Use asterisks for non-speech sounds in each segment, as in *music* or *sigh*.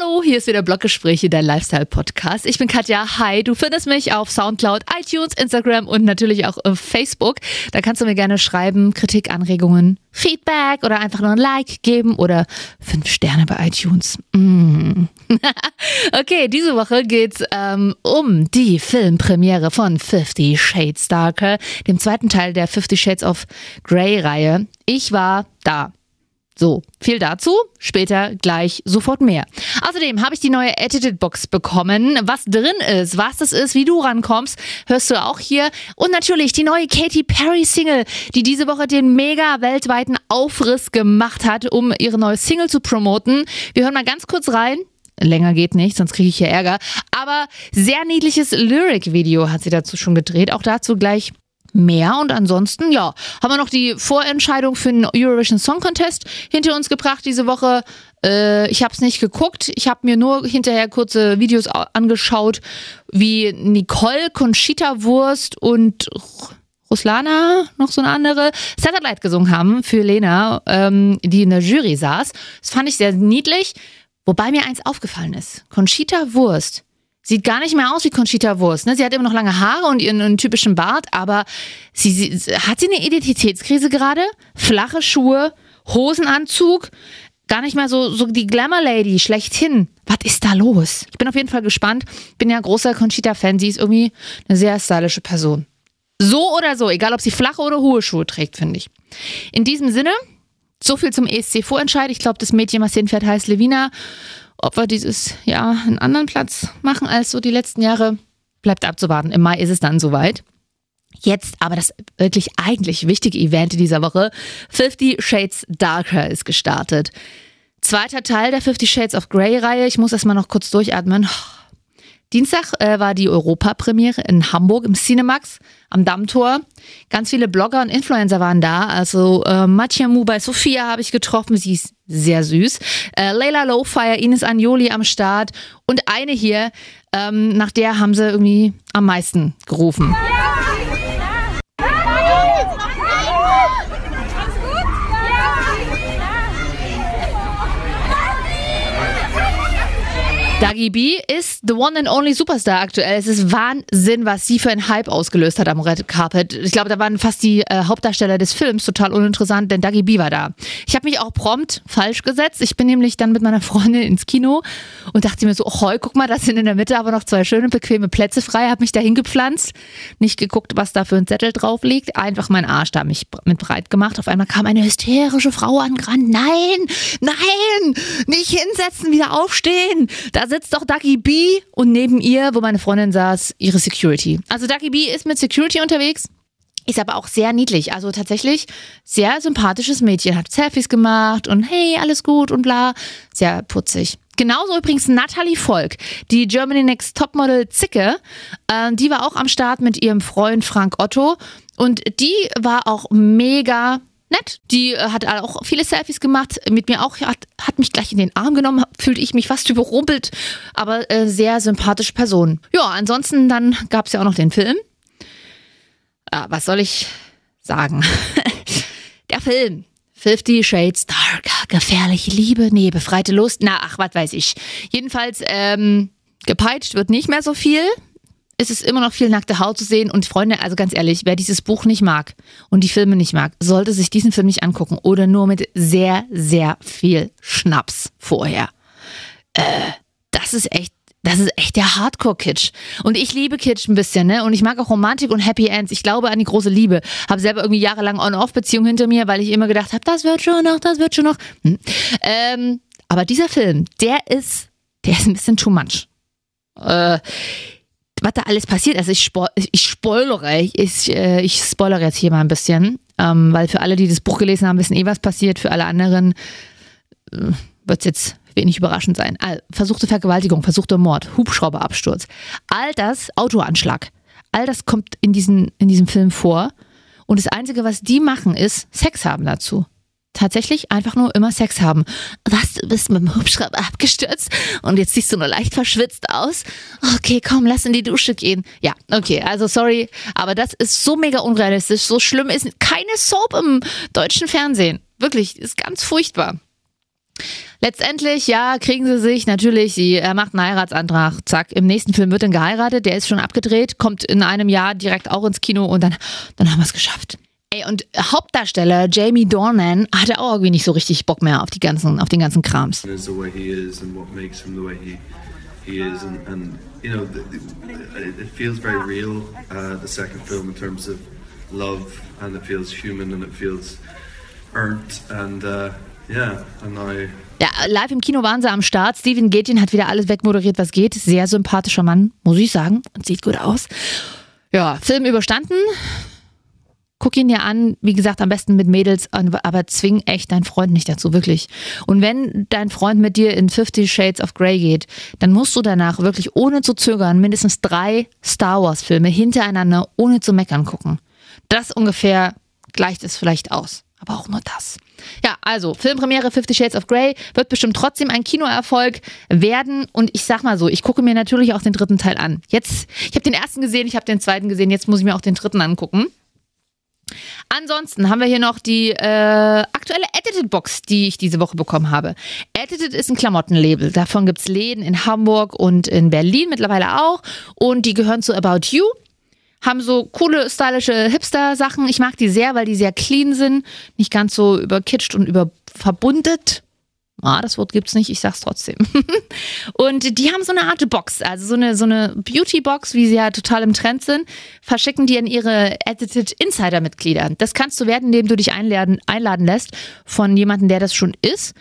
Hallo, hier ist wieder Bloggespräche, dein Lifestyle-Podcast. Ich bin Katja. Hi, du findest mich auf Soundcloud, iTunes, Instagram und natürlich auch auf Facebook. Da kannst du mir gerne schreiben, Kritik, Anregungen, Feedback oder einfach nur ein Like geben oder fünf Sterne bei iTunes. Mm. *laughs* okay, diese Woche geht's ähm, um die Filmpremiere von Fifty Shades Darker, dem zweiten Teil der Fifty Shades of Grey-Reihe. Ich war da. So, viel dazu, später gleich sofort mehr. Außerdem habe ich die neue Edited Box bekommen. Was drin ist, was das ist, wie du rankommst, hörst du auch hier. Und natürlich die neue Katy Perry Single, die diese Woche den mega weltweiten Aufriss gemacht hat, um ihre neue Single zu promoten. Wir hören mal ganz kurz rein. Länger geht nicht, sonst kriege ich hier Ärger. Aber sehr niedliches Lyric-Video hat sie dazu schon gedreht. Auch dazu gleich mehr. Und ansonsten, ja, haben wir noch die Vorentscheidung für den Eurovision Song Contest hinter uns gebracht diese Woche. Äh, ich habe es nicht geguckt. Ich habe mir nur hinterher kurze Videos angeschaut, wie Nicole Conchita Wurst und Ruslana, noch so eine andere, Satellite gesungen haben für Lena, ähm, die in der Jury saß. Das fand ich sehr niedlich. Wobei mir eins aufgefallen ist. Conchita Wurst Sieht gar nicht mehr aus wie Conchita Wurst. Ne? Sie hat immer noch lange Haare und ihren, ihren typischen Bart, aber sie, sie, hat sie eine Identitätskrise gerade? Flache Schuhe, Hosenanzug, gar nicht mehr so, so die Glamour Lady schlechthin. Was ist da los? Ich bin auf jeden Fall gespannt. Bin ja großer Conchita-Fan. Sie ist irgendwie eine sehr stylische Person. So oder so, egal ob sie flache oder hohe Schuhe trägt, finde ich. In diesem Sinne, so viel zum ESC-Vorentscheid. Ich glaube, das Mädchen, was hinfährt, heißt Levina. Ob wir dieses Jahr einen anderen Platz machen als so die letzten Jahre, bleibt abzuwarten. Im Mai ist es dann soweit. Jetzt aber das wirklich eigentlich wichtige Event dieser Woche. Fifty Shades Darker ist gestartet. Zweiter Teil der Fifty Shades of Grey Reihe. Ich muss erstmal noch kurz durchatmen. Dienstag äh, war die Europapremiere in Hamburg im Cinemax am Dammtor. Ganz viele Blogger und Influencer waren da. Also äh, Matjamu bei Sophia habe ich getroffen. Sie ist sehr süß. Äh, Layla Lowfire, Ines Anjoli am Start. Und eine hier, ähm, nach der haben sie irgendwie am meisten gerufen. Ja! Dagi B ist the one and only Superstar aktuell. Es ist Wahnsinn, was sie für einen Hype ausgelöst hat am Red Carpet. Ich glaube, da waren fast die äh, Hauptdarsteller des Films total uninteressant, denn Dagi B war da. Ich habe mich auch prompt falsch gesetzt. Ich bin nämlich dann mit meiner Freundin ins Kino und dachte mir so, oh, heu, guck mal, da sind in der Mitte aber noch zwei schöne, bequeme Plätze frei. Habe mich da hingepflanzt, nicht geguckt, was da für ein Zettel drauf liegt. Einfach meinen Arsch da mich mit breit gemacht. Auf einmal kam eine hysterische Frau angerannt. Nein, nein, nicht hinsetzen, wieder aufstehen. Da sitzt doch Ducky B und neben ihr, wo meine Freundin saß, ihre Security. Also Ducky B ist mit Security unterwegs. Ist aber auch sehr niedlich. Also tatsächlich sehr sympathisches Mädchen. Hat Selfies gemacht und hey, alles gut und bla. Sehr putzig. Genauso übrigens Natalie Volk, die Germany Next Topmodel Zicke. Äh, die war auch am Start mit ihrem Freund Frank Otto. Und die war auch mega nett. Die äh, hat auch viele Selfies gemacht, mit mir auch, hat, hat mich gleich in den Arm genommen, fühlte ich mich fast überrumpelt, aber äh, sehr sympathische Person. Ja, ansonsten dann gab es ja auch noch den Film. Ah, was soll ich sagen? *laughs* Der Film. Fifty Shades Darker, gefährliche Liebe, nee, befreite Lust, na, ach, was weiß ich. Jedenfalls, ähm, gepeitscht wird nicht mehr so viel es ist immer noch viel nackte Haut zu sehen. Und Freunde, also ganz ehrlich, wer dieses Buch nicht mag und die Filme nicht mag, sollte sich diesen Film nicht angucken oder nur mit sehr, sehr viel Schnaps vorher. Äh, das ist echt das ist echt der Hardcore-Kitsch. Und ich liebe Kitsch ein bisschen, ne? Und ich mag auch Romantik und Happy Ends. Ich glaube an die große Liebe. Habe selber irgendwie jahrelang On-Off-Beziehung hinter mir, weil ich immer gedacht habe, das wird schon noch, das wird schon noch. Hm. Ähm, aber dieser Film, der ist, der ist ein bisschen too much. Äh, was da alles passiert. Also ich, spo ich spoilere, ich, äh, ich spoilere jetzt hier mal ein bisschen, ähm, weil für alle, die das Buch gelesen haben, wissen eh, was passiert. Für alle anderen äh, wird es jetzt wenig überraschend sein. All, versuchte Vergewaltigung, versuchter Mord, Hubschrauberabsturz, all das, Autoanschlag, all das kommt in, diesen, in diesem Film vor. Und das Einzige, was die machen, ist Sex haben dazu tatsächlich einfach nur immer Sex haben. Was, du bist mit dem Hubschrauber abgestürzt und jetzt siehst du nur leicht verschwitzt aus. Okay, komm, lass in die Dusche gehen. Ja, okay, also sorry, aber das ist so mega unrealistisch. So schlimm ist keine Soap im deutschen Fernsehen. Wirklich, ist ganz furchtbar. Letztendlich, ja, kriegen sie sich natürlich, sie, er macht einen Heiratsantrag, zack, im nächsten Film wird dann geheiratet, der ist schon abgedreht, kommt in einem Jahr direkt auch ins Kino und dann, dann haben wir es geschafft. Ey, und Hauptdarsteller Jamie Dornan hatte auch irgendwie nicht so richtig Bock mehr auf die ganzen, auf den ganzen Krams. he is and and, you know it feels very real uh, the second film in terms of love and it feels human and it feels earned and uh, yeah and I Ja, live im Kino waren sie am Start. Steven Gätjen hat wieder alles wegmoderiert, was geht. Sehr sympathischer Mann, muss ich sagen. Und sieht gut aus. Ja, Film überstanden. Guck ihn dir an, wie gesagt, am besten mit Mädels, aber zwing echt deinen Freund nicht dazu, wirklich. Und wenn dein Freund mit dir in Fifty Shades of Grey geht, dann musst du danach wirklich ohne zu zögern mindestens drei Star Wars Filme hintereinander ohne zu meckern gucken. Das ungefähr gleicht es vielleicht aus. Aber auch nur das. Ja, also Filmpremiere Fifty Shades of Grey wird bestimmt trotzdem ein Kinoerfolg werden. Und ich sag mal so, ich gucke mir natürlich auch den dritten Teil an. Jetzt, ich habe den ersten gesehen, ich habe den zweiten gesehen, jetzt muss ich mir auch den dritten angucken. Ansonsten haben wir hier noch die äh, aktuelle Edited Box, die ich diese Woche bekommen habe. Edited ist ein Klamottenlabel. Davon gibt es Läden in Hamburg und in Berlin mittlerweile auch. Und die gehören zu About You. Haben so coole, stylische Hipster-Sachen. Ich mag die sehr, weil die sehr clean sind. Nicht ganz so überkitscht und überverbundet. Ah, das Wort gibt's nicht, ich sag's trotzdem. *laughs* und die haben so eine Art Box, also so eine, so eine Beauty-Box, wie sie ja total im Trend sind, verschicken die an ihre Edited Insider-Mitglieder. Das kannst du werden, indem du dich einladen, einladen lässt von jemandem, der das schon ist,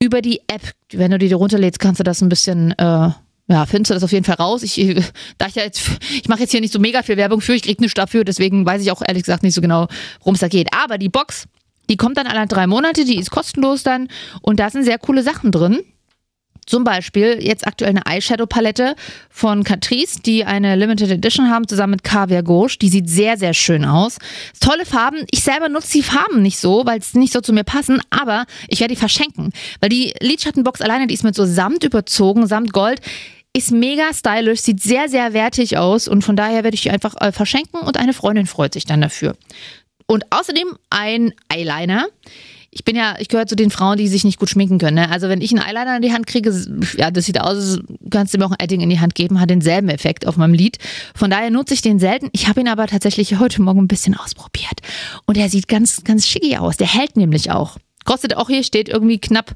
über die App. Wenn du die runterlädst, kannst du das ein bisschen, äh, ja, findest du das auf jeden Fall raus. Ich, *laughs* da ich ja ich mache jetzt hier nicht so mega viel Werbung für, ich krieg nichts dafür, deswegen weiß ich auch ehrlich gesagt nicht so genau, worum es da geht. Aber die Box die kommt dann alle drei Monate, die ist kostenlos dann und da sind sehr coole Sachen drin. Zum Beispiel jetzt aktuell eine Eyeshadow-Palette von Catrice, die eine Limited Edition haben, zusammen mit Caviar Gauche. Die sieht sehr, sehr schön aus. Tolle Farben. Ich selber nutze die Farben nicht so, weil es nicht so zu mir passen, aber ich werde die verschenken. Weil die Lidschattenbox alleine, die ist mit so Samt überzogen, Samt Gold ist mega stylisch, sieht sehr, sehr wertig aus und von daher werde ich die einfach äh, verschenken und eine Freundin freut sich dann dafür. Und außerdem ein Eyeliner. Ich bin ja, ich gehöre zu den Frauen, die sich nicht gut schminken können. Ne? Also wenn ich einen Eyeliner in die Hand kriege, ja, das sieht aus, kannst du mir auch ein Edding in die Hand geben, hat denselben Effekt auf meinem Lid. Von daher nutze ich den selten. Ich habe ihn aber tatsächlich heute Morgen ein bisschen ausprobiert. Und er sieht ganz, ganz schicki aus. Der hält nämlich auch. Kostet auch hier, steht irgendwie knapp,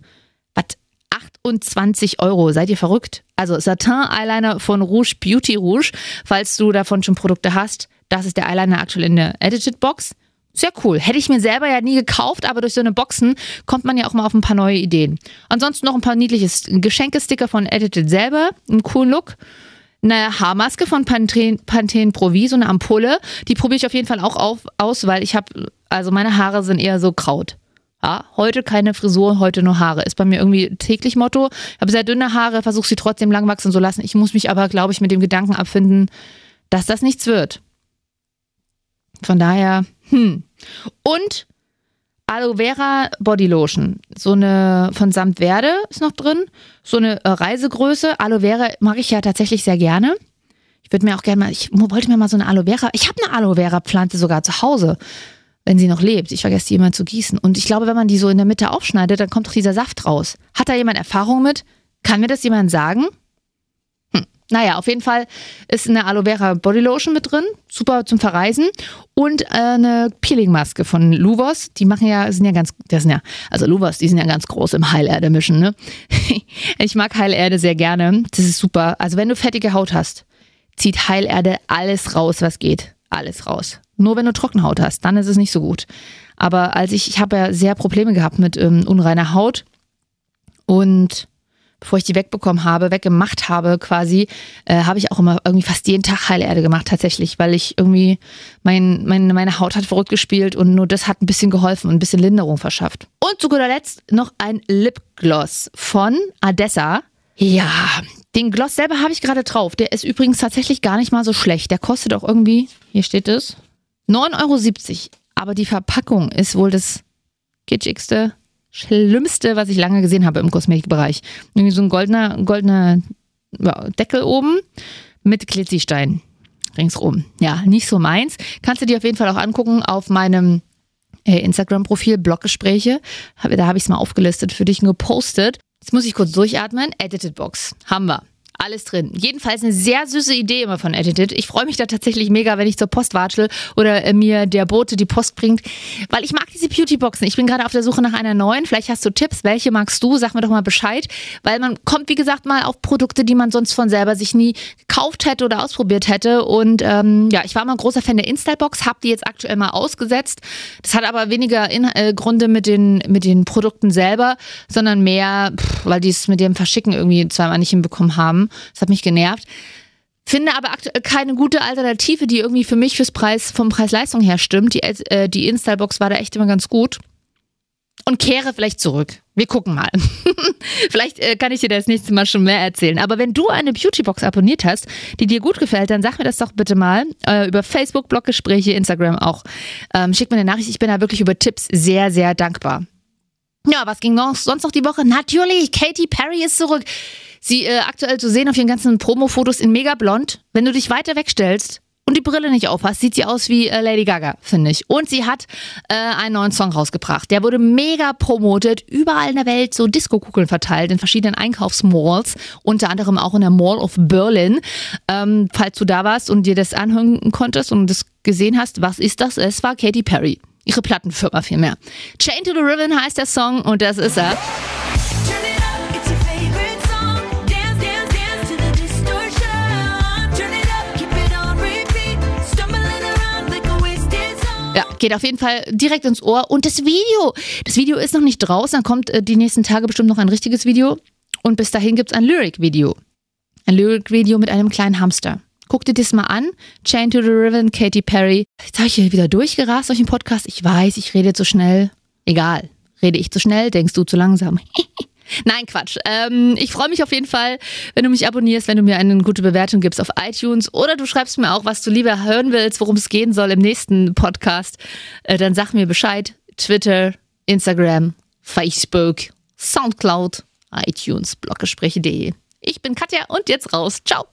was, 28 Euro. Seid ihr verrückt? Also Satin Eyeliner von Rouge Beauty Rouge. Falls du davon schon Produkte hast, das ist der Eyeliner aktuell in der Edited Box. Sehr cool. Hätte ich mir selber ja nie gekauft, aber durch so eine Boxen kommt man ja auch mal auf ein paar neue Ideen. Ansonsten noch ein paar niedliche Geschenkesticker von Edited selber, einen coolen Look. Eine Haarmaske von Pantene, Pantene Pro V, so eine Ampulle. Die probiere ich auf jeden Fall auch auf, aus, weil ich habe, also meine Haare sind eher so Kraut. Ja, heute keine Frisur, heute nur Haare. Ist bei mir irgendwie täglich Motto. Ich habe sehr dünne Haare, versuche sie trotzdem lang wachsen zu lassen. Ich muss mich aber, glaube ich, mit dem Gedanken abfinden, dass das nichts wird. Von daher, hm. Und Aloe Vera Body Lotion. So eine von Samt Verde ist noch drin. So eine äh, Reisegröße. Aloe Vera mag ich ja tatsächlich sehr gerne. Ich würde mir auch gerne mal, ich wollte mir mal so eine Aloe Vera, ich habe eine Aloe Vera Pflanze sogar zu Hause, wenn sie noch lebt. Ich vergesse die immer zu gießen. Und ich glaube, wenn man die so in der Mitte aufschneidet, dann kommt doch dieser Saft raus. Hat da jemand Erfahrung mit? Kann mir das jemand sagen? Naja, auf jeden Fall ist eine Aloe Vera Body Lotion mit drin, super zum Verreisen und äh, eine Peeling-Maske von Luvos. Die machen ja, sind ja ganz, das sind ja, also Luvos, die sind ja ganz groß im Heilerde-Mischen, ne? *laughs* ich mag Heilerde sehr gerne. Das ist super. Also wenn du fettige Haut hast, zieht Heilerde alles raus, was geht. Alles raus. Nur wenn du Trockenhaut hast, dann ist es nicht so gut. Aber als ich, ich habe ja sehr Probleme gehabt mit ähm, unreiner Haut und bevor ich die wegbekommen habe, weggemacht habe quasi, äh, habe ich auch immer irgendwie fast jeden Tag Heilerde gemacht tatsächlich, weil ich irgendwie, mein, mein, meine Haut hat verrückt gespielt und nur das hat ein bisschen geholfen und ein bisschen Linderung verschafft. Und zu guter Letzt noch ein Lipgloss von Adessa. Ja, den Gloss selber habe ich gerade drauf. Der ist übrigens tatsächlich gar nicht mal so schlecht. Der kostet auch irgendwie, hier steht es, 9,70 Euro. Aber die Verpackung ist wohl das kitschigste Schlimmste, was ich lange gesehen habe im Kosmetikbereich. Irgendwie so ein goldener, goldener Deckel oben mit Glitzistein ringsrum. Ja, nicht so meins. Kannst du dir auf jeden Fall auch angucken auf meinem äh, Instagram-Profil, Bloggespräche. Da habe ich es mal aufgelistet für dich und gepostet. Jetzt muss ich kurz durchatmen. Edited Box. Haben wir alles drin. Jedenfalls eine sehr süße Idee immer von Edited. Ich freue mich da tatsächlich mega, wenn ich zur Post watschel oder äh, mir der Bote die Post bringt, weil ich mag diese Beautyboxen. Ich bin gerade auf der Suche nach einer neuen. Vielleicht hast du Tipps. Welche magst du? Sag mir doch mal Bescheid, weil man kommt, wie gesagt, mal auf Produkte, die man sonst von selber sich nie gekauft hätte oder ausprobiert hätte. Und ähm, ja, ich war mal ein großer Fan der Installbox, habe die jetzt aktuell mal ausgesetzt. Das hat aber weniger in, äh, Gründe mit den, mit den Produkten selber, sondern mehr, pff, weil die es mit dem Verschicken irgendwie zweimal nicht hinbekommen haben. Das hat mich genervt. Finde aber keine gute Alternative, die irgendwie für mich fürs Preis, vom Preis-Leistung her stimmt. Die, äh, die Installbox war da echt immer ganz gut. Und kehre vielleicht zurück. Wir gucken mal. *laughs* vielleicht äh, kann ich dir das nächste Mal schon mehr erzählen. Aber wenn du eine Beautybox abonniert hast, die dir gut gefällt, dann sag mir das doch bitte mal äh, über Facebook, Bloggespräche, Instagram auch. Ähm, schick mir eine Nachricht. Ich bin da wirklich über Tipps sehr, sehr dankbar. Ja, was ging noch, sonst noch die Woche? Natürlich, Katy Perry ist zurück. Sie äh, aktuell zu sehen auf ihren ganzen Promo-Fotos in mega blond. Wenn du dich weiter wegstellst und die Brille nicht aufhast, sieht sie aus wie äh, Lady Gaga, finde ich. Und sie hat äh, einen neuen Song rausgebracht. Der wurde mega promotet, überall in der Welt so Disco-Kugeln verteilt, in verschiedenen Einkaufsmalls, unter anderem auch in der Mall of Berlin. Ähm, falls du da warst und dir das anhören konntest und das gesehen hast, was ist das? Es war Katy Perry. Ihre Plattenfirma vielmehr. Chain to the Ribbon heißt der Song und das ist er. Ja, geht auf jeden Fall direkt ins Ohr. Und das Video, das Video ist noch nicht draußen, dann kommt äh, die nächsten Tage bestimmt noch ein richtiges Video. Und bis dahin gibt es ein Lyric-Video. Ein Lyric-Video mit einem kleinen Hamster. Guck dir das mal an. Chain to the Ribbon, Katy Perry. Jetzt habe ich hier wieder durchgerast durch den Podcast. Ich weiß, ich rede zu schnell. Egal. Rede ich zu schnell, denkst du zu langsam. *laughs* Nein, Quatsch. Ähm, ich freue mich auf jeden Fall, wenn du mich abonnierst, wenn du mir eine gute Bewertung gibst auf iTunes oder du schreibst mir auch, was du lieber hören willst, worum es gehen soll im nächsten Podcast. Äh, dann sag mir Bescheid. Twitter, Instagram, Facebook, Soundcloud, iTunes, bloggespräche.de. Ich bin Katja und jetzt raus. Ciao.